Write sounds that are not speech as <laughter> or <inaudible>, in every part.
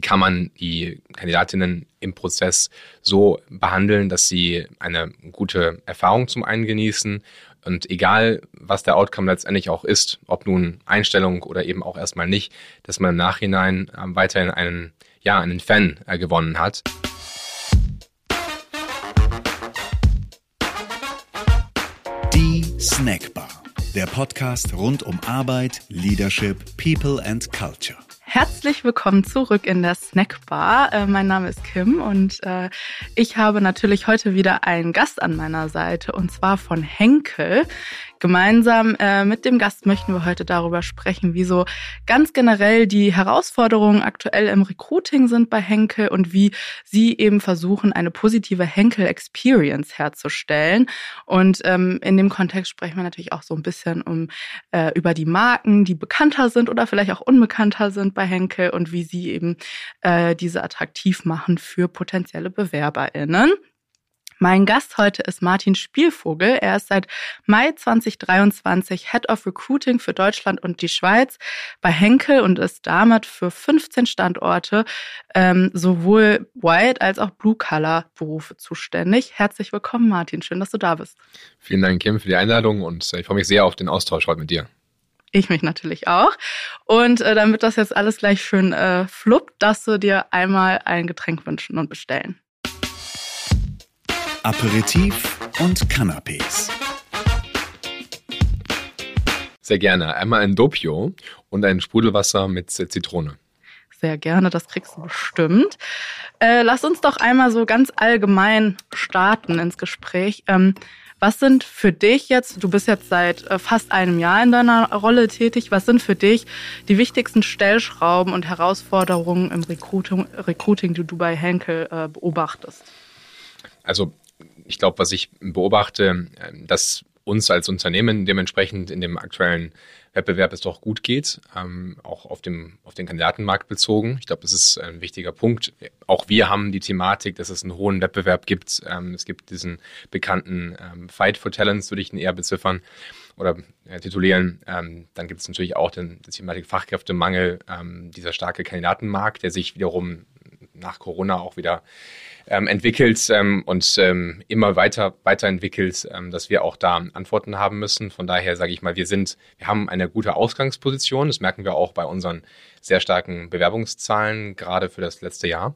wie kann man die Kandidatinnen im Prozess so behandeln, dass sie eine gute Erfahrung zum einen genießen und egal, was der Outcome letztendlich auch ist, ob nun Einstellung oder eben auch erstmal nicht, dass man im Nachhinein äh, weiterhin einen, ja, einen Fan äh, gewonnen hat. Die Snackbar, der Podcast rund um Arbeit, Leadership, People and Culture. Herzlich willkommen zurück in der Snackbar. Äh, mein Name ist Kim und äh, ich habe natürlich heute wieder einen Gast an meiner Seite und zwar von Henkel. Gemeinsam äh, mit dem Gast möchten wir heute darüber sprechen, wie so ganz generell die Herausforderungen aktuell im Recruiting sind bei Henkel und wie sie eben versuchen, eine positive Henkel-Experience herzustellen. Und ähm, in dem Kontext sprechen wir natürlich auch so ein bisschen um äh, über die Marken, die bekannter sind oder vielleicht auch unbekannter sind bei Henkel und wie sie eben äh, diese attraktiv machen für potenzielle BewerberInnen. Mein Gast heute ist Martin Spielvogel. Er ist seit Mai 2023 Head of Recruiting für Deutschland und die Schweiz bei Henkel und ist damit für 15 Standorte ähm, sowohl White als auch Blue Color Berufe zuständig. Herzlich willkommen, Martin. Schön, dass du da bist. Vielen Dank, Kim, für die Einladung und äh, ich freue mich sehr auf den Austausch heute mit dir. Ich mich natürlich auch. Und äh, damit das jetzt alles gleich schön äh, fluppt, darfst du dir einmal ein Getränk wünschen und bestellen. Aperitif und Canapés. Sehr gerne. Einmal ein Doppio und ein Sprudelwasser mit Zitrone. Sehr gerne, das kriegst du bestimmt. Äh, lass uns doch einmal so ganz allgemein starten ins Gespräch. Ähm, was sind für dich jetzt, du bist jetzt seit äh, fast einem Jahr in deiner Rolle tätig, was sind für dich die wichtigsten Stellschrauben und Herausforderungen im Recruiting, Recruiting die du bei Henkel äh, beobachtest? Also ich glaube, was ich beobachte, ähm, dass uns als Unternehmen dementsprechend in dem aktuellen Wettbewerb es doch gut geht, ähm, auch auf, dem, auf den Kandidatenmarkt bezogen. Ich glaube, das ist ein wichtiger Punkt. Auch wir haben die Thematik, dass es einen hohen Wettbewerb gibt. Ähm, es gibt diesen bekannten ähm, Fight for Talents, würde ich ihn eher beziffern oder äh, titulieren. Ähm, dann gibt es natürlich auch den, die Thematik Fachkräftemangel, ähm, dieser starke Kandidatenmarkt, der sich wiederum nach Corona auch wieder ähm, entwickelt ähm, und ähm, immer weiter weiterentwickelt, ähm, dass wir auch da Antworten haben müssen. Von daher sage ich mal, wir sind, wir haben eine gute Ausgangsposition. Das merken wir auch bei unseren sehr starken Bewerbungszahlen, gerade für das letzte Jahr.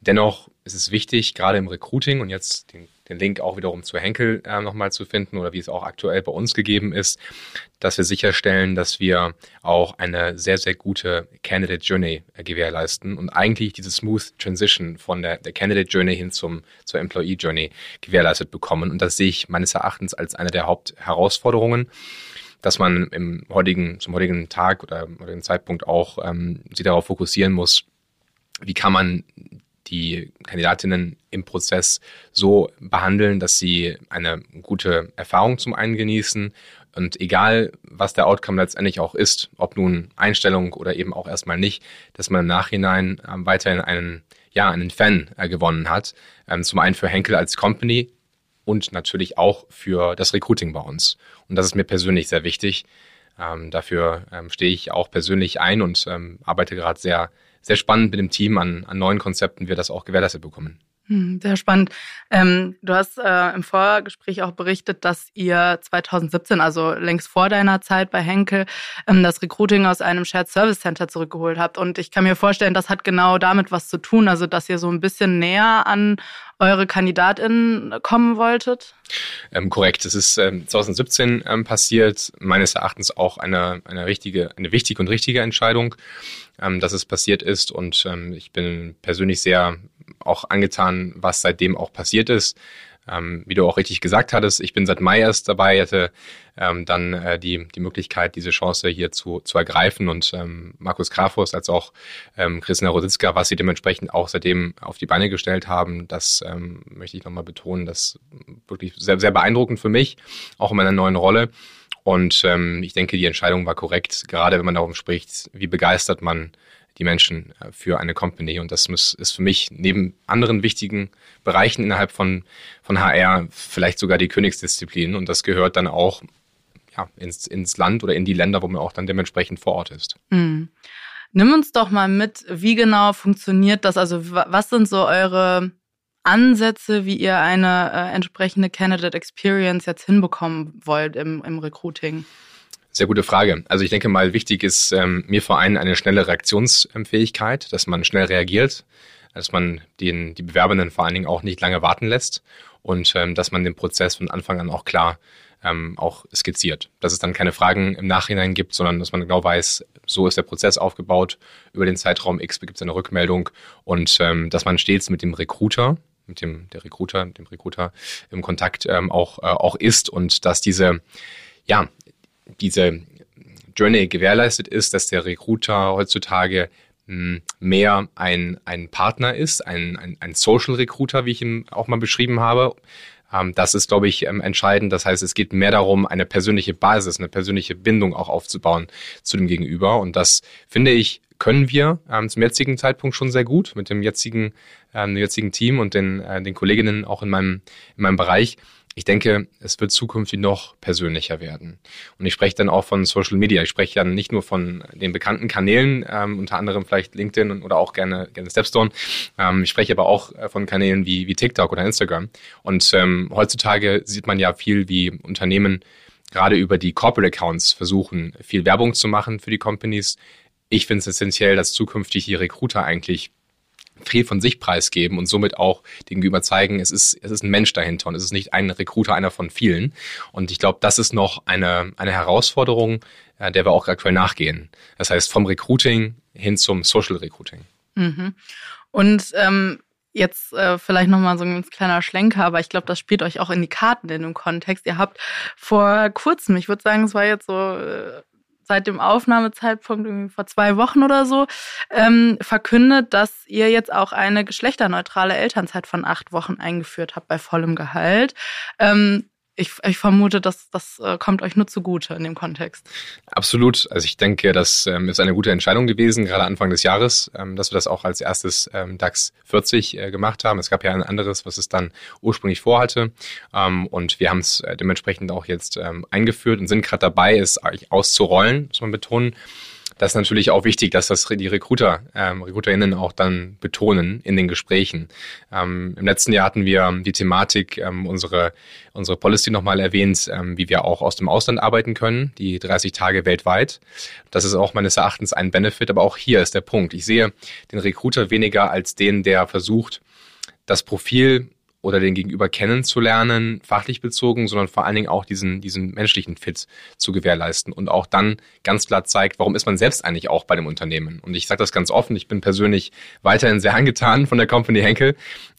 Dennoch ist es wichtig, gerade im Recruiting und jetzt den den Link auch wiederum zu Henkel äh, nochmal zu finden oder wie es auch aktuell bei uns gegeben ist, dass wir sicherstellen, dass wir auch eine sehr, sehr gute Candidate Journey äh, gewährleisten und eigentlich diese Smooth Transition von der, der Candidate Journey hin zum, zur Employee Journey gewährleistet bekommen. Und das sehe ich meines Erachtens als eine der Hauptherausforderungen dass man im heutigen, zum heutigen Tag oder heutigen Zeitpunkt auch ähm, sich darauf fokussieren muss, wie kann man die Kandidatinnen im Prozess so behandeln, dass sie eine gute Erfahrung zum einen genießen und egal, was der Outcome letztendlich auch ist, ob nun Einstellung oder eben auch erstmal nicht, dass man im Nachhinein ähm, weiterhin einen, ja, einen Fan äh, gewonnen hat. Ähm, zum einen für Henkel als Company und natürlich auch für das Recruiting bei uns. Und das ist mir persönlich sehr wichtig. Ähm, dafür stehe ich auch persönlich ein und arbeite gerade sehr sehr spannend mit dem Team an, an neuen Konzepten wir das auch gewährleistet bekommen. Hm, sehr spannend. Ähm, du hast äh, im Vorgespräch auch berichtet, dass ihr 2017, also längst vor deiner Zeit bei Henkel, ähm, das Recruiting aus einem Shared Service Center zurückgeholt habt. Und ich kann mir vorstellen, das hat genau damit was zu tun, also dass ihr so ein bisschen näher an eure KandidatInnen kommen wolltet? Ähm, korrekt. Es ist ähm, 2017 ähm, passiert. Meines Erachtens auch eine, eine richtige, eine wichtige und richtige Entscheidung, ähm, dass es passiert ist. Und ähm, ich bin persönlich sehr auch angetan, was seitdem auch passiert ist. Ähm, wie du auch richtig gesagt hattest, ich bin seit Mai erst dabei, hatte ähm, dann äh, die, die Möglichkeit, diese Chance hier zu, zu ergreifen und ähm, Markus Grafos als auch ähm, Christina Rositzka, was sie dementsprechend auch seitdem auf die Beine gestellt haben, das ähm, möchte ich nochmal betonen, das wirklich sehr, sehr beeindruckend für mich, auch in meiner neuen Rolle. Und ähm, ich denke, die Entscheidung war korrekt, gerade wenn man darum spricht, wie begeistert man die Menschen äh, für eine Company. Und das ist für mich neben anderen wichtigen Bereichen innerhalb von, von HR vielleicht sogar die Königsdisziplin. Und das gehört dann auch ja, ins, ins Land oder in die Länder, wo man auch dann dementsprechend vor Ort ist. Mhm. Nimm uns doch mal mit, wie genau funktioniert das? Also was sind so eure Ansätze, wie ihr eine äh, entsprechende Candidate Experience jetzt hinbekommen wollt im, im Recruiting? Sehr gute Frage. Also ich denke mal, wichtig ist ähm, mir vor allem eine schnelle Reaktionsfähigkeit, dass man schnell reagiert, dass man den, die Bewerbenden vor allen Dingen auch nicht lange warten lässt und ähm, dass man den Prozess von Anfang an auch klar ähm, auch skizziert. Dass es dann keine Fragen im Nachhinein gibt, sondern dass man genau weiß, so ist der Prozess aufgebaut, über den Zeitraum X gibt es eine Rückmeldung und ähm, dass man stets mit dem Recruiter, mit dem der Recruiter, dem Recruiter im Kontakt ähm, auch, äh, auch ist und dass diese, ja, diese Journey gewährleistet ist, dass der Recruiter heutzutage hm, mehr ein, ein Partner ist, ein, ein, ein Social Recruiter, wie ich ihn auch mal beschrieben habe. Ähm, das ist, glaube ich, ähm, entscheidend. Das heißt, es geht mehr darum, eine persönliche Basis, eine persönliche Bindung auch aufzubauen zu dem Gegenüber. Und das finde ich, können wir ähm, zum jetzigen Zeitpunkt schon sehr gut mit dem jetzigen, dem jetzigen Team und den, äh, den Kolleginnen auch in meinem, in meinem Bereich. Ich denke, es wird zukünftig noch persönlicher werden. Und ich spreche dann auch von Social Media. Ich spreche dann nicht nur von den bekannten Kanälen, ähm, unter anderem vielleicht LinkedIn oder auch gerne, gerne Stepstone. Ähm, ich spreche aber auch äh, von Kanälen wie, wie TikTok oder Instagram. Und ähm, heutzutage sieht man ja viel, wie Unternehmen gerade über die Corporate Accounts versuchen, viel Werbung zu machen für die Companies. Ich finde es essentiell, dass zukünftig die Recruiter eigentlich viel von sich preisgeben und somit auch gegenüber zeigen, es ist, es ist ein Mensch dahinter und es ist nicht ein Recruiter, einer von vielen. Und ich glaube, das ist noch eine, eine Herausforderung, äh, der wir auch aktuell nachgehen. Das heißt, vom Recruiting hin zum Social Recruiting. Mhm. Und ähm, jetzt äh, vielleicht nochmal so ein ganz kleiner Schlenker, aber ich glaube, das spielt euch auch in die Karten in dem Kontext. Ihr habt vor kurzem, ich würde sagen, es war jetzt so äh, seit dem Aufnahmezeitpunkt irgendwie vor zwei Wochen oder so ähm, verkündet, dass ihr jetzt auch eine geschlechterneutrale Elternzeit von acht Wochen eingeführt habt bei vollem Gehalt. Ähm, ich, ich vermute, dass das äh, kommt euch nur zugute in dem Kontext. Absolut. Also ich denke, das ähm, ist eine gute Entscheidung gewesen, gerade Anfang des Jahres, ähm, dass wir das auch als erstes ähm, DAX 40 äh, gemacht haben. Es gab ja ein anderes, was es dann ursprünglich vorhatte. Und wir haben es äh, dementsprechend auch jetzt eingeführt und sind gerade dabei, es auszurollen, muss man betonen das ist natürlich auch wichtig, dass das die Recruiter, ähm, RecruiterInnen auch dann betonen in den Gesprächen. Ähm, Im letzten Jahr hatten wir die Thematik, ähm, unsere, unsere Policy nochmal erwähnt, ähm, wie wir auch aus dem Ausland arbeiten können, die 30 Tage weltweit. Das ist auch meines Erachtens ein Benefit, aber auch hier ist der Punkt. Ich sehe den Recruiter weniger als den, der versucht, das Profil oder den Gegenüber kennenzulernen, fachlich bezogen, sondern vor allen Dingen auch diesen, diesen menschlichen Fit zu gewährleisten und auch dann ganz klar zeigt, warum ist man selbst eigentlich auch bei dem Unternehmen. Und ich sage das ganz offen, ich bin persönlich weiterhin sehr <laughs> angetan von der Company Henkel,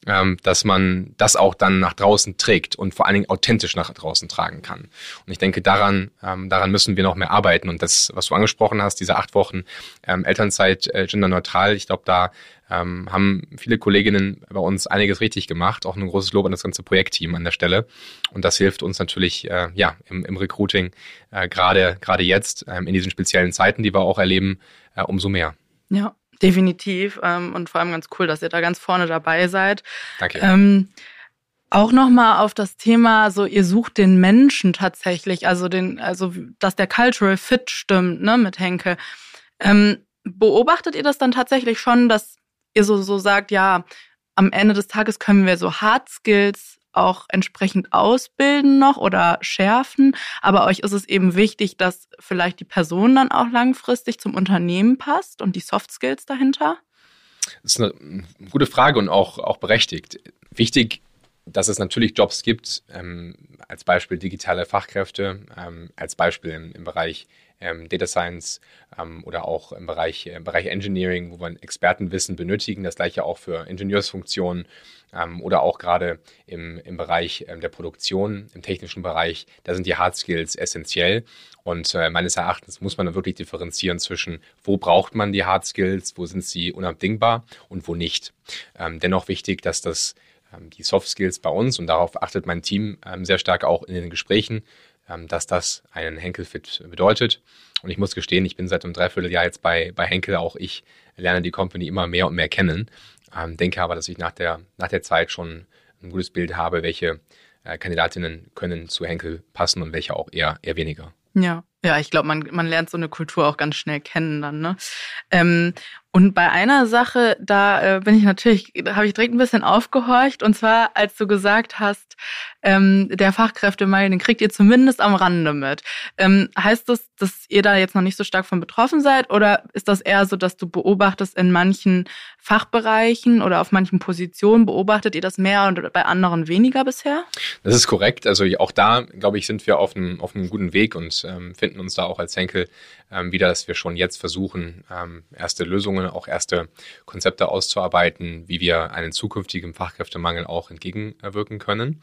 ähm, dass man das auch dann nach draußen trägt und vor allen Dingen authentisch nach draußen tragen kann. Und ich denke, daran, ähm, daran müssen wir noch mehr arbeiten. Und das, was du angesprochen hast, diese acht Wochen ähm, Elternzeit äh, genderneutral, ich glaube, da ähm, haben viele Kolleginnen bei uns einiges richtig gemacht. Auch ein großes Lob an das ganze Projektteam an der Stelle. Und das hilft uns natürlich äh, ja im, im Recruiting äh, gerade gerade jetzt ähm, in diesen speziellen Zeiten, die wir auch erleben, äh, umso mehr. Ja, definitiv. Ähm, und vor allem ganz cool, dass ihr da ganz vorne dabei seid. Danke. Ähm, auch nochmal auf das Thema, so ihr sucht den Menschen tatsächlich, also den, also dass der Cultural Fit stimmt, ne, mit Henke. Ähm, beobachtet ihr das dann tatsächlich schon, dass ihr so, so sagt, ja, am Ende des Tages können wir so Hard Skills auch entsprechend ausbilden noch oder schärfen. Aber euch ist es eben wichtig, dass vielleicht die Person dann auch langfristig zum Unternehmen passt und die Soft Skills dahinter? Das ist eine gute Frage und auch, auch berechtigt. Wichtig, dass es natürlich Jobs gibt, ähm, als Beispiel digitale Fachkräfte, ähm, als Beispiel im, im Bereich ähm, Data Science ähm, oder auch im Bereich, im Bereich Engineering, wo wir Expertenwissen benötigen. Das gleiche auch für Ingenieursfunktionen ähm, oder auch gerade im, im Bereich ähm, der Produktion, im technischen Bereich. Da sind die Hard Skills essentiell. Und äh, meines Erachtens muss man dann wirklich differenzieren zwischen, wo braucht man die Hard Skills, wo sind sie unabdingbar und wo nicht. Ähm, dennoch wichtig, dass das ähm, die Soft Skills bei uns und darauf achtet mein Team sehr stark auch in den Gesprächen, dass das einen Henkel-Fit bedeutet. Und ich muss gestehen, ich bin seit einem Dreivierteljahr jetzt bei, bei Henkel, auch ich lerne die Company immer mehr und mehr kennen. Ähm, denke aber, dass ich nach der, nach der Zeit schon ein gutes Bild habe, welche äh, Kandidatinnen können zu Henkel passen und welche auch eher, eher weniger. Ja, Ja, ich glaube, man, man lernt so eine Kultur auch ganz schnell kennen dann. Ne? Ähm, und bei einer Sache, da äh, bin ich natürlich, habe ich direkt ein bisschen aufgehorcht. Und zwar, als du gesagt hast, ähm, der Fachkräftemangel, den kriegt ihr zumindest am Rande mit. Ähm, heißt das, dass ihr da jetzt noch nicht so stark von betroffen seid? Oder ist das eher so, dass du beobachtest in manchen Fachbereichen oder auf manchen Positionen, beobachtet ihr das mehr und bei anderen weniger bisher? Das ist korrekt. Also auch da, glaube ich, sind wir auf einem, auf einem guten Weg und ähm, finden uns da auch als Henkel ähm, wieder, dass wir schon jetzt versuchen, ähm, erste Lösungen auch erste Konzepte auszuarbeiten, wie wir einen zukünftigen Fachkräftemangel auch entgegenwirken können.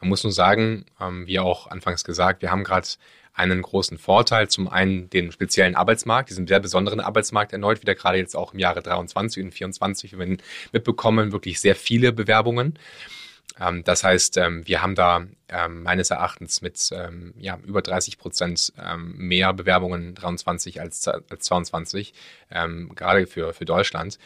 Man muss nur sagen, ähm, wie auch anfangs gesagt, wir haben gerade einen großen Vorteil. Zum einen den speziellen Arbeitsmarkt, diesen sehr besonderen Arbeitsmarkt erneut, wieder gerade jetzt auch im Jahre 23 und 24, wir mitbekommen, wirklich sehr viele Bewerbungen. Ähm, das heißt, ähm, wir haben da ähm, meines Erachtens mit ja, über 30 Prozent mehr Bewerbungen 23 als, als 22, gerade für, für Deutschland,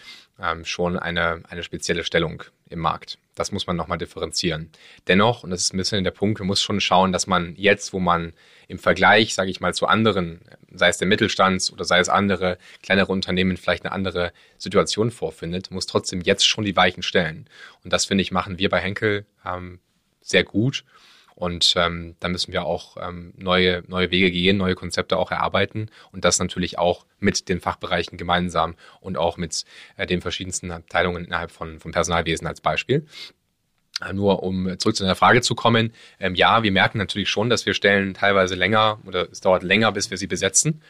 schon eine, eine spezielle Stellung im Markt. Das muss man nochmal differenzieren. Dennoch, und das ist ein bisschen der Punkt, man muss schon schauen, dass man jetzt, wo man im Vergleich, sage ich mal, zu anderen, sei es der Mittelstand oder sei es andere kleinere Unternehmen vielleicht eine andere Situation vorfindet, muss trotzdem jetzt schon die Weichen stellen. Und das, finde ich, machen wir bei Henkel ähm, sehr gut. Und ähm, da müssen wir auch ähm, neue, neue Wege gehen, neue Konzepte auch erarbeiten und das natürlich auch mit den Fachbereichen gemeinsam und auch mit äh, den verschiedensten Abteilungen innerhalb von, vom Personalwesen als Beispiel. Äh, nur um zurück zu deiner Frage zu kommen, ähm, ja, wir merken natürlich schon, dass wir Stellen teilweise länger oder es dauert länger, bis wir sie besetzen.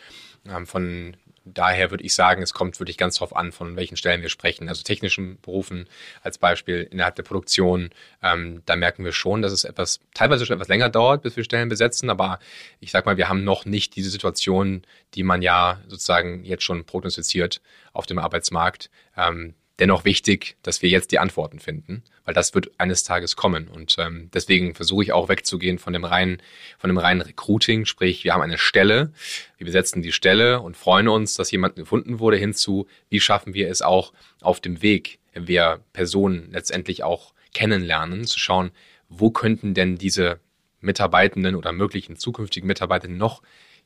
Ähm, von daher würde ich sagen, es kommt wirklich ganz darauf an, von welchen Stellen wir sprechen. Also technischen Berufen als Beispiel innerhalb der Produktion, ähm, da merken wir schon, dass es etwas, teilweise schon etwas länger dauert, bis wir Stellen besetzen. Aber ich sag mal, wir haben noch nicht diese Situation, die man ja sozusagen jetzt schon prognostiziert auf dem Arbeitsmarkt. Ähm, dennoch wichtig, dass wir jetzt die Antworten finden, weil das wird eines Tages kommen. Und ähm, deswegen versuche ich auch wegzugehen von dem reinen, von dem reinen Recruiting, sprich, wir haben eine Stelle, wir besetzen die Stelle und freuen uns, dass jemand gefunden wurde, hinzu, wie schaffen wir es auch auf dem Weg, wenn wir Personen letztendlich auch kennenlernen, zu schauen, wo könnten denn diese Mitarbeitenden oder möglichen zukünftigen Mitarbeitenden noch,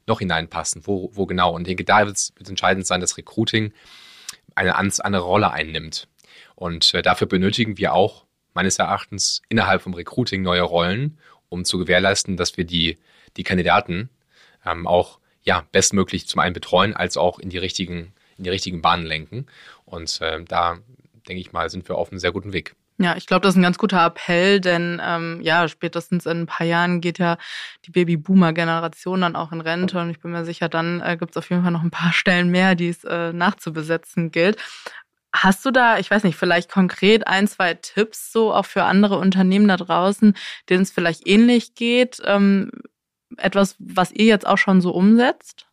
noch hineinpassen, wo, wo genau. Und ich denke, da wird es entscheidend sein, dass Recruiting eine andere Rolle einnimmt. Und äh, dafür benötigen wir auch meines Erachtens innerhalb vom Recruiting neue Rollen, um zu gewährleisten, dass wir die, die Kandidaten ähm, auch ja, bestmöglich zum einen betreuen, als auch in die richtigen, in die richtigen Bahnen lenken. Und äh, da denke ich mal, sind wir auf einem sehr guten Weg. Ja, ich glaube, das ist ein ganz guter Appell, denn ähm, ja, spätestens in ein paar Jahren geht ja die Babyboomer-Generation dann auch in Rente und ich bin mir sicher, dann äh, gibt es auf jeden Fall noch ein paar Stellen mehr, die es äh, nachzubesetzen gilt. Hast du da, ich weiß nicht, vielleicht konkret ein, zwei Tipps so auch für andere Unternehmen da draußen, denen es vielleicht ähnlich geht? Ähm, etwas, was ihr jetzt auch schon so umsetzt?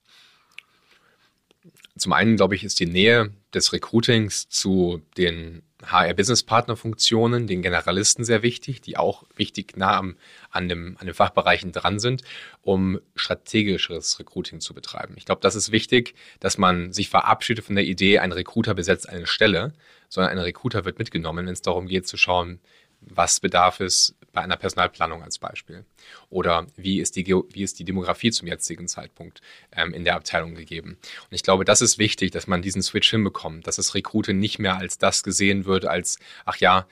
Zum einen, glaube ich, ist die Nähe des Recruitings zu den HR-Business-Partner-Funktionen, den Generalisten sehr wichtig, die auch wichtig nah am, an, dem, an den Fachbereichen dran sind, um strategischeres Recruiting zu betreiben. Ich glaube, das ist wichtig, dass man sich verabschiedet von der Idee, ein Recruiter besetzt eine Stelle, sondern ein Recruiter wird mitgenommen, wenn es darum geht zu schauen, was bedarf es bei einer Personalplanung als Beispiel? Oder wie ist die, wie ist die Demografie zum jetzigen Zeitpunkt ähm, in der Abteilung gegeben? Und ich glaube, das ist wichtig, dass man diesen Switch hinbekommt, dass das Recruiting nicht mehr als das gesehen wird, als, ach ja,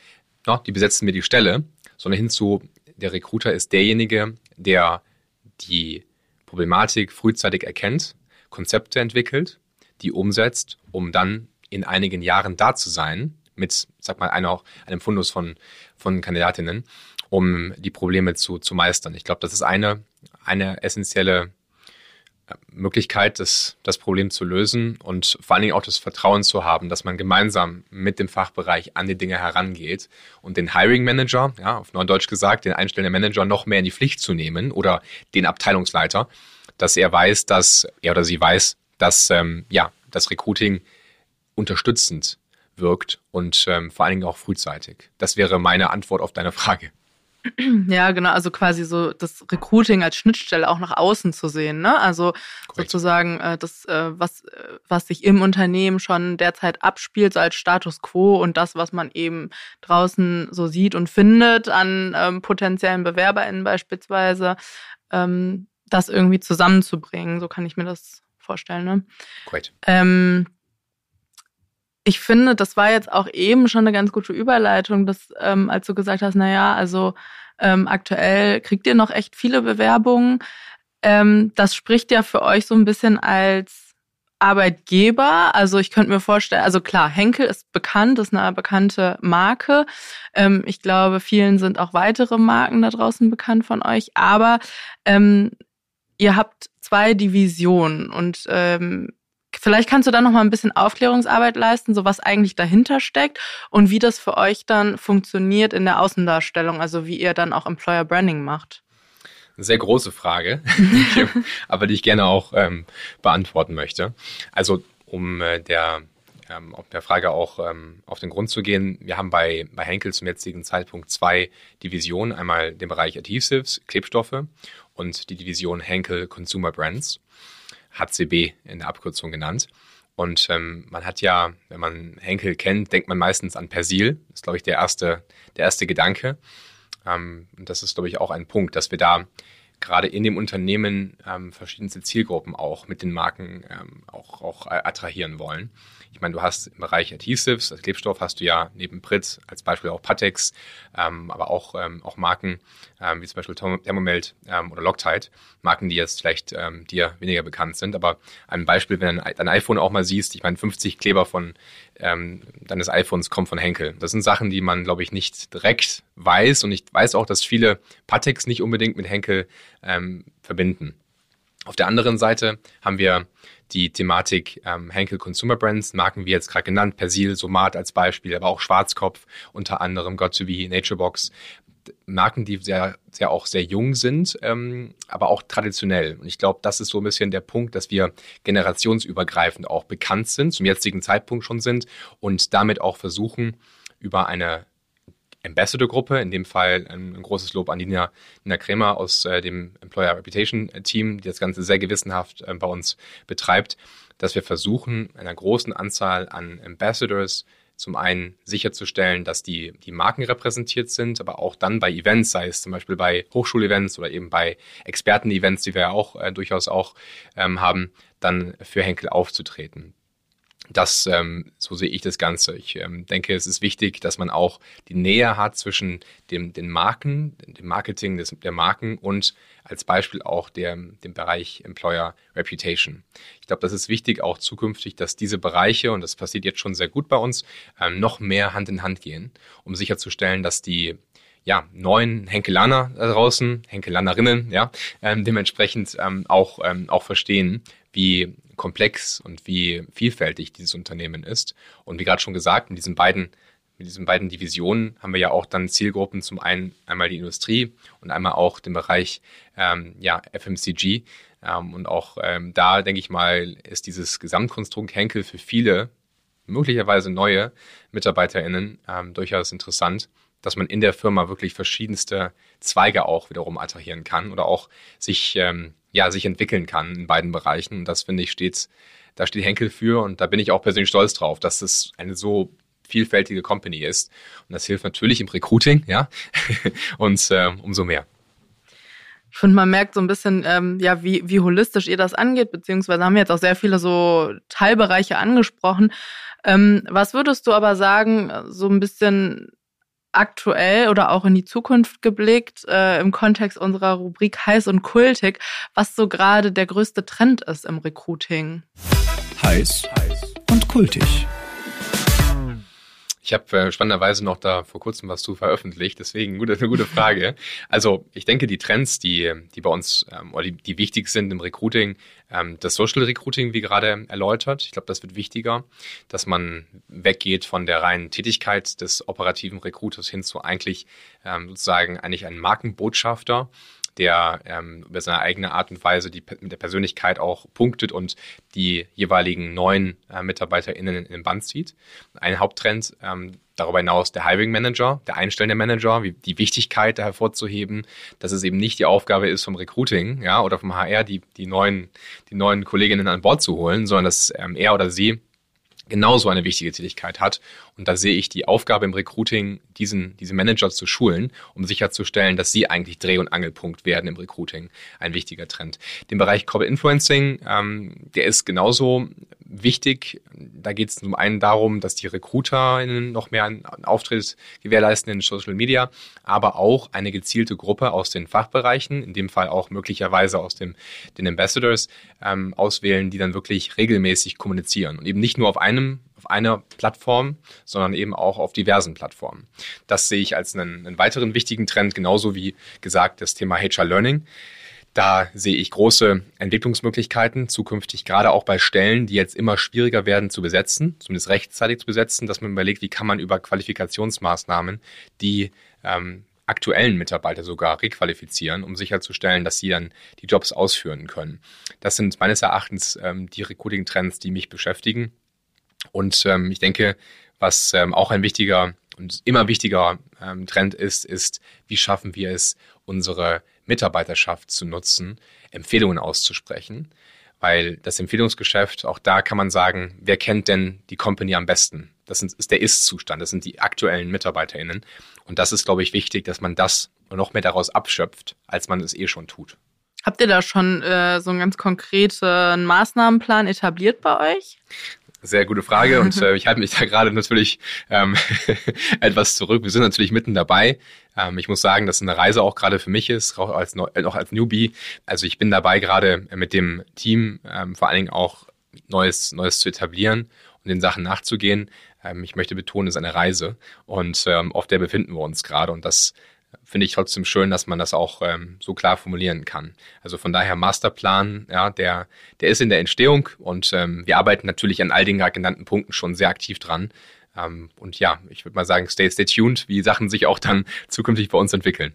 no, die besetzen mir die Stelle, sondern hinzu, der Recruiter ist derjenige, der die Problematik frühzeitig erkennt, Konzepte entwickelt, die umsetzt, um dann in einigen Jahren da zu sein, mit, sag mal, einer, einem Fundus von, von Kandidatinnen, um die Probleme zu, zu meistern. Ich glaube, das ist eine, eine essentielle äh, Möglichkeit, das, das Problem zu lösen und vor allen Dingen auch das Vertrauen zu haben, dass man gemeinsam mit dem Fachbereich an die Dinge herangeht und den Hiring Manager, ja, auf Neudeutsch gesagt, den einstellenden Manager noch mehr in die Pflicht zu nehmen oder den Abteilungsleiter, dass er weiß, dass er oder sie weiß, dass ähm, ja, das Recruiting unterstützend wirkt und ähm, vor allen Dingen auch frühzeitig. Das wäre meine Antwort auf deine Frage. <clears throat> Ja, genau, also quasi so das Recruiting als Schnittstelle auch nach außen zu sehen, ne? Also Korrekt. sozusagen äh, das, äh, was, äh, was sich im Unternehmen schon derzeit abspielt, so als Status quo und das, was man eben draußen so sieht und findet an ähm, potenziellen BewerberInnen beispielsweise, ähm, das irgendwie zusammenzubringen. So kann ich mir das vorstellen. Ne? Great. Ähm, ich finde, das war jetzt auch eben schon eine ganz gute Überleitung, dass, ähm, als du gesagt hast, na ja, also ähm, aktuell kriegt ihr noch echt viele Bewerbungen. Ähm, das spricht ja für euch so ein bisschen als Arbeitgeber. Also ich könnte mir vorstellen, also klar, Henkel ist bekannt, ist eine bekannte Marke. Ähm, ich glaube, vielen sind auch weitere Marken da draußen bekannt von euch. Aber ähm, ihr habt zwei Divisionen und ähm, Vielleicht kannst du da noch mal ein bisschen Aufklärungsarbeit leisten, so was eigentlich dahinter steckt und wie das für euch dann funktioniert in der Außendarstellung, also wie ihr dann auch Employer Branding macht. Eine sehr große Frage, <laughs> aber die ich gerne auch ähm, beantworten möchte. Also um äh, der ähm, der Frage auch ähm, auf den Grund zu gehen. Wir haben bei, bei Henkel zum jetzigen Zeitpunkt zwei Divisionen. Einmal den Bereich Adhesives, Klebstoffe und die Division Henkel Consumer Brands. HCB in der Abkürzung genannt. Und ähm, man hat ja, wenn man Henkel kennt, denkt man meistens an Persil. Das ist, glaube ich, der erste, der erste Gedanke. Ähm, und das ist, glaube ich, auch ein Punkt, dass wir da gerade in dem Unternehmen ähm, verschiedenste Zielgruppen auch mit den Marken ähm, auch, auch attrahieren wollen. Ich meine, du hast im Bereich Adhesives, als Klebstoff hast du ja neben Pritt als Beispiel auch Patex, ähm, aber auch, ähm, auch Marken ähm, wie zum Beispiel Thermomelt ähm, oder Loctite, Marken, die jetzt vielleicht ähm, dir weniger bekannt sind. Aber ein Beispiel, wenn du dein iPhone auch mal siehst, ich meine, 50 Kleber von ähm, deines iPhones kommen von Henkel. Das sind Sachen, die man, glaube ich, nicht direkt weiß und ich weiß auch, dass viele Patex nicht unbedingt mit Henkel ähm, verbinden. Auf der anderen Seite haben wir die Thematik ähm, Henkel Consumer Brands, Marken wie jetzt gerade genannt, Persil, Somat als Beispiel, aber auch Schwarzkopf, unter anderem Got to Be, Naturebox. Marken, die sehr, sehr auch sehr jung sind, ähm, aber auch traditionell. Und ich glaube, das ist so ein bisschen der Punkt, dass wir generationsübergreifend auch bekannt sind, zum jetzigen Zeitpunkt schon sind und damit auch versuchen, über eine Ambassador-Gruppe, in dem Fall ein, ein, großes Lob an Nina, Nina Kremer aus äh, dem Employer Reputation Team, die das Ganze sehr gewissenhaft äh, bei uns betreibt, dass wir versuchen, einer großen Anzahl an Ambassadors zum einen sicherzustellen, dass die, die Marken repräsentiert sind, aber auch dann bei Events, sei es zum Beispiel bei Hochschulevents oder eben bei Experten-Events, die wir ja auch äh, durchaus auch ähm, haben, dann für Henkel aufzutreten. Das, ähm, so sehe ich das Ganze. Ich ähm, denke, es ist wichtig, dass man auch die Nähe hat zwischen dem, den Marken, dem Marketing des, der Marken und als Beispiel auch der, dem Bereich Employer Reputation. Ich glaube, das ist wichtig auch zukünftig, dass diese Bereiche, und das passiert jetzt schon sehr gut bei uns, ähm, noch mehr Hand in Hand gehen, um sicherzustellen, dass die ja, neuen Henkelaner da draußen, Henkelanerinnen, ja, ähm, dementsprechend ähm, auch, ähm, auch verstehen, wie komplex und wie vielfältig dieses Unternehmen ist. Und wie gerade schon gesagt, in diesen beiden mit diesen beiden Divisionen haben wir ja auch dann Zielgruppen, zum einen einmal die Industrie und einmal auch den Bereich ähm, ja, FMCG. Ähm, und auch ähm, da, denke ich mal, ist dieses Gesamtkonstrukt Henkel für viele, möglicherweise neue MitarbeiterInnen, ähm, durchaus interessant, dass man in der Firma wirklich verschiedenste Zweige auch wiederum attrahieren kann oder auch sich ähm, ja, sich entwickeln kann in beiden Bereichen. Und das finde ich stets, da steht Henkel für und da bin ich auch persönlich stolz drauf, dass es eine so vielfältige Company ist. Und das hilft natürlich im Recruiting, ja, <laughs> und äh, umso mehr. Ich finde, man merkt so ein bisschen, ähm, ja, wie, wie holistisch ihr das angeht, beziehungsweise haben wir jetzt auch sehr viele so Teilbereiche angesprochen. Ähm, was würdest du aber sagen, so ein bisschen aktuell oder auch in die Zukunft geblickt, äh, im Kontext unserer Rubrik Heiß und Kultig, was so gerade der größte Trend ist im Recruiting. Heiß, heiß und kultig. Ich habe äh, spannenderweise noch da vor kurzem was zu veröffentlicht, deswegen gute, eine gute Frage. Also ich denke, die Trends, die, die bei uns ähm, oder die, die wichtig sind im Recruiting, ähm, das Social Recruiting, wie gerade erläutert, ich glaube, das wird wichtiger, dass man weggeht von der reinen Tätigkeit des operativen Recruiters hin zu eigentlich ähm, sozusagen eigentlich ein Markenbotschafter der ähm, über seine eigene Art und Weise die, mit der Persönlichkeit auch punktet und die jeweiligen neuen äh, MitarbeiterInnen in den Band zieht. Ein Haupttrend, ähm, darüber hinaus der Hiring Manager, der einstellende Manager, wie, die Wichtigkeit da hervorzuheben, dass es eben nicht die Aufgabe ist vom Recruiting, ja, oder vom HR, die, die neuen, die neuen Kolleginnen an Bord zu holen, sondern dass ähm, er oder sie genauso eine wichtige Tätigkeit hat. Und da sehe ich die Aufgabe im Recruiting, diesen, diese Manager zu schulen, um sicherzustellen, dass sie eigentlich Dreh- und Angelpunkt werden im Recruiting. Ein wichtiger Trend. Den Bereich Corporate Influencing, ähm, der ist genauso wichtig. Da geht es zum einen darum, dass die RecruiterInnen noch mehr einen Auftritt gewährleisten in Social Media, aber auch eine gezielte Gruppe aus den Fachbereichen, in dem Fall auch möglicherweise aus dem, den Ambassadors, ähm, auswählen, die dann wirklich regelmäßig kommunizieren und eben nicht nur auf einem einer Plattform, sondern eben auch auf diversen Plattformen. Das sehe ich als einen, einen weiteren wichtigen Trend, genauso wie gesagt das Thema HR Learning. Da sehe ich große Entwicklungsmöglichkeiten zukünftig, gerade auch bei Stellen, die jetzt immer schwieriger werden zu besetzen, zumindest rechtzeitig zu besetzen, dass man überlegt, wie kann man über Qualifikationsmaßnahmen die ähm, aktuellen Mitarbeiter sogar requalifizieren, um sicherzustellen, dass sie dann die Jobs ausführen können. Das sind meines Erachtens ähm, die Recruiting-Trends, die mich beschäftigen. Und ähm, ich denke, was ähm, auch ein wichtiger und immer wichtiger ähm, Trend ist, ist, wie schaffen wir es, unsere Mitarbeiterschaft zu nutzen, Empfehlungen auszusprechen. Weil das Empfehlungsgeschäft, auch da kann man sagen, wer kennt denn die Company am besten? Das ist der Ist-Zustand, das sind die aktuellen MitarbeiterInnen. Und das ist, glaube ich, wichtig, dass man das noch mehr daraus abschöpft, als man es eh schon tut. Habt ihr da schon äh, so einen ganz konkreten Maßnahmenplan etabliert bei euch? Sehr gute Frage <laughs> und äh, ich halte mich da gerade natürlich ähm, <laughs> etwas zurück. Wir sind natürlich mitten dabei. Ähm, ich muss sagen, dass eine Reise auch gerade für mich ist, auch als, auch als Newbie. Also ich bin dabei gerade mit dem Team ähm, vor allen Dingen auch Neues, Neues zu etablieren und den Sachen nachzugehen. Ähm, ich möchte betonen, es ist eine Reise und ähm, auf der befinden wir uns gerade und das finde ich trotzdem schön, dass man das auch ähm, so klar formulieren kann. Also von daher Masterplan, ja, der, der ist in der Entstehung und ähm, wir arbeiten natürlich an all den genannten Punkten schon sehr aktiv dran. Ähm, und ja, ich würde mal sagen, stay, stay tuned, wie Sachen sich auch dann zukünftig bei uns entwickeln.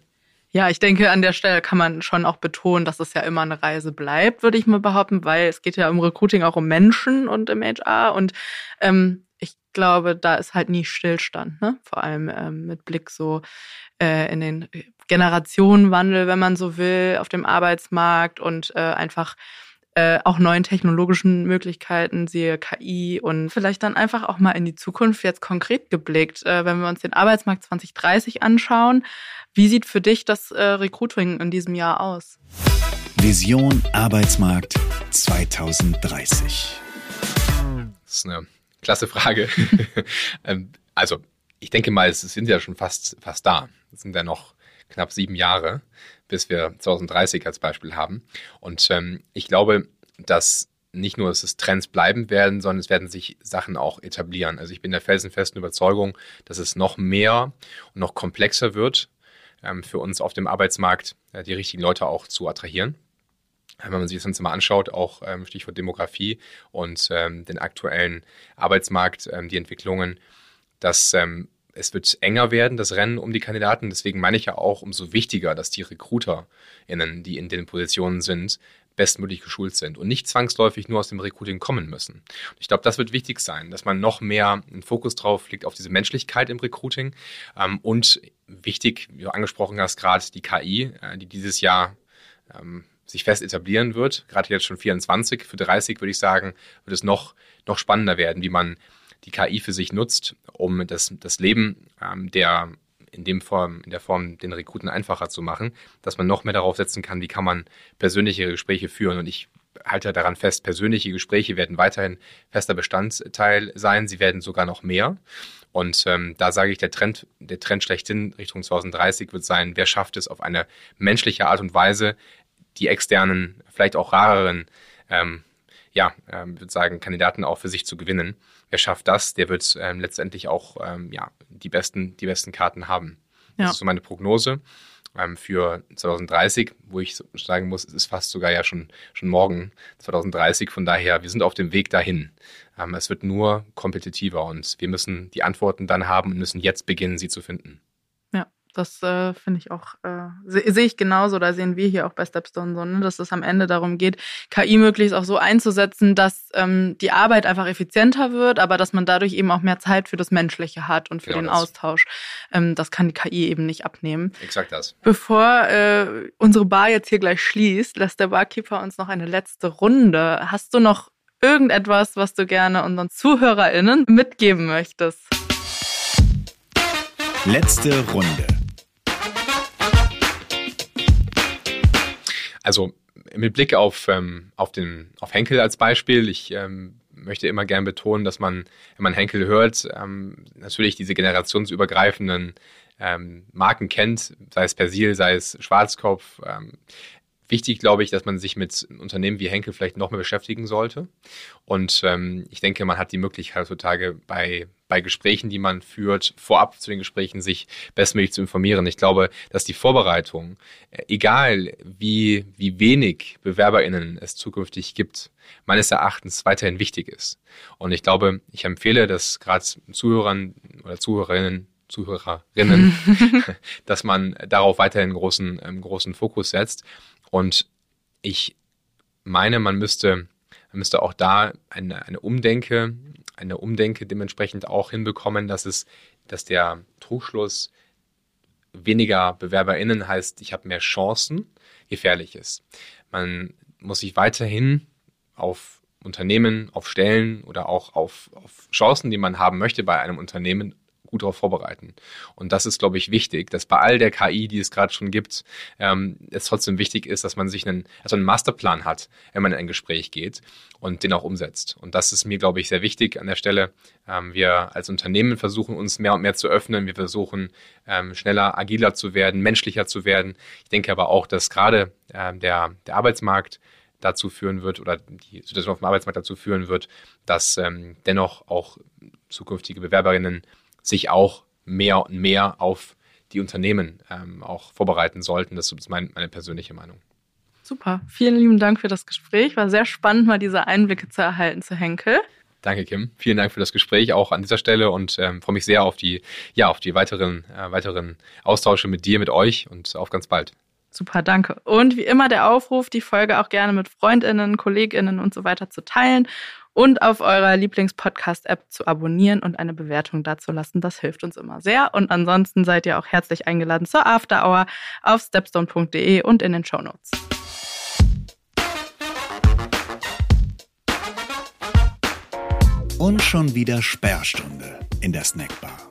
Ja, ich denke, an der Stelle kann man schon auch betonen, dass es ja immer eine Reise bleibt, würde ich mal behaupten, weil es geht ja im Recruiting auch um Menschen und im HR. Und ähm, glaube, da ist halt nie Stillstand, ne? Vor allem ähm, mit Blick so äh, in den Generationenwandel, wenn man so will, auf dem Arbeitsmarkt und äh, einfach äh, auch neuen technologischen Möglichkeiten, siehe KI und vielleicht dann einfach auch mal in die Zukunft jetzt konkret geblickt. Äh, wenn wir uns den Arbeitsmarkt 2030 anschauen, wie sieht für dich das äh, Recruiting in diesem Jahr aus? Vision Arbeitsmarkt 2030. Das ist eine klasse Frage. <laughs> Ähm, also ich denke mal, es sind ja schon fast, fast da. Es sind ja noch knapp sieben Jahre, bis wir 2030 als Beispiel haben. Und ähm, ich glaube, dass nicht nur, dass es Trends bleiben werden, sondern es werden sich Sachen auch etablieren. Also ich bin der felsenfesten Überzeugung, dass es noch mehr und noch komplexer wird, ähm, für uns auf dem Arbeitsmarkt äh, die richtigen Leute auch zu attrahieren. Wenn man sich das Ganze mal anschaut, auch ähm, Stichwort Demografie und ähm, den aktuellen Arbeitsmarkt, ähm, die Entwicklungen, dass ähm, es wird enger werden, das Rennen um die Kandidaten. Deswegen meine ich ja auch, umso wichtiger, dass die RecruiterInnen, die in den Positionen sind, bestmöglich geschult sind und nicht zwangsläufig nur aus dem Recruiting kommen müssen. Ich glaube, das wird wichtig sein, dass man noch mehr einen Fokus drauf legt auf diese Menschlichkeit im Recruiting ähm, und wichtig, wie du angesprochen hast, gerade die KI, äh, die dieses Jahr ähm, sich fest etablieren wird, gerade jetzt schon 24, für 30 würde ich sagen, wird es noch, noch spannender werden, wie man die KI für sich nutzt, um das, das Leben ähm, der in dem Form, in der Form den Rekruten einfacher zu machen, dass man noch mehr darauf setzen kann, wie kann man persönliche Gespräche führen. Und ich halte daran fest, persönliche Gespräche werden weiterhin fester Bestandteil sein. Sie werden sogar noch mehr. Und ähm, da sage ich, der Trend, der Trend schlechthin Richtung 2030 wird sein, wer schafft es auf eine menschliche Art und Weise, die externen, vielleicht auch rareren ähm, ja, ähm, würde sagen, Kandidaten auch für sich zu gewinnen. Wer schafft das, der wird ähm, letztendlich auch ähm, ja, die, besten, die besten Karten haben. Ja. Das ist so meine Prognose ähm, für 2030, wo ich sagen muss, es ist fast sogar ja schon, schon morgen 2030. Von daher, wir sind auf dem Weg dahin. Ähm, es wird nur kompetitiver und wir müssen die Antworten dann haben und müssen jetzt beginnen, sie zu finden. Das äh, finde ich auch, äh, sehe seh ich genauso, da sehen wir hier auch bei Stepstone so, ne, dass es am Ende darum geht, KI möglichst auch so einzusetzen, dass ähm, die Arbeit einfach effizienter wird, aber dass man dadurch eben auch mehr Zeit für das Menschliche hat und für genau den das. Austausch. Ähm, das kann die KI eben nicht abnehmen. Exakt das. Bevor äh, unsere Bar jetzt hier gleich schließt, lässt der Barkeeper uns noch eine letzte Runde. Hast du noch irgendetwas, was du gerne unseren ZuhörerInnen mitgeben möchtest. Letzte Runde. Also mit Blick auf, ähm, auf, den, auf Henkel als Beispiel, ich ähm, möchte immer gern betonen, dass man, wenn man Henkel hört, ähm, natürlich diese generationsübergreifenden ähm, Marken kennt, sei es Persil, sei es Schwarzkopf. Ähm, wichtig, glaube ich, dass man sich mit Unternehmen wie Henkel vielleicht noch mehr beschäftigen sollte. Und ähm, ich denke, man hat die Möglichkeit heutzutage bei, bei Gesprächen, die man führt, vorab zu den Gesprächen sich bestmöglich zu informieren. Ich glaube, dass die Vorbereitung, äh, egal wie, wie wenig BewerberInnen es zukünftig gibt, meines Erachtens weiterhin wichtig ist. Und ich glaube, ich empfehle das gerade Zuhörern oder Zuhörerinnen Zuhörerinnen, <laughs> <laughs> dass man darauf weiterhin großen, ähm, großen Fokus setzt. Und ich meine, man müsste, man müsste auch da eine, eine Umdenke, eine Umdenke dementsprechend auch hinbekommen, dass es, dass der Trugschluss weniger BewerberInnen heißt, ich habe mehr Chancen, gefährlich ist. Man muss sich weiterhin auf Unternehmen, auf Stellen oder auch auf, auf Chancen, die man haben möchte bei einem Unternehmen gut darauf vorbereiten. Und das ist, glaube ich, wichtig, dass bei all der KI, die es gerade schon gibt, ähm, es trotzdem wichtig ist, dass man sich einen, also einen Masterplan hat, wenn man in ein Gespräch geht und den auch umsetzt. Und das ist mir, glaube ich, sehr wichtig an der Stelle. Ähm, wir als Unternehmen versuchen uns mehr und mehr zu öffnen. Wir versuchen ähm, schneller, agiler zu werden, menschlicher zu werden. Ich denke aber auch, dass gerade ähm, der, der Arbeitsmarkt dazu führen wird oder die Situation auf dem Arbeitsmarkt dazu führen wird, dass ähm, dennoch auch zukünftige Bewerberinnen sich auch mehr und mehr auf die Unternehmen ähm, auch vorbereiten sollten. Das ist mein, meine persönliche Meinung. Super. Vielen lieben Dank für das Gespräch. War sehr spannend, mal diese Einblicke zu erhalten zu Henkel. Danke, Kim. Vielen Dank für das Gespräch auch an dieser Stelle und ähm, freue mich sehr auf die, ja, auf die weiteren, äh, weiteren Austausche mit dir, mit euch und auf ganz bald. Super, danke. Und wie immer der Aufruf, die Folge auch gerne mit Freundinnen, Kolleginnen und so weiter zu teilen und auf eurer Lieblingspodcast-App zu abonnieren und eine Bewertung dazulassen. Das hilft uns immer sehr. Und ansonsten seid ihr auch herzlich eingeladen zur After Hour auf stepstone.de und in den Show Notes. Und schon wieder Sperrstunde in der Snackbar.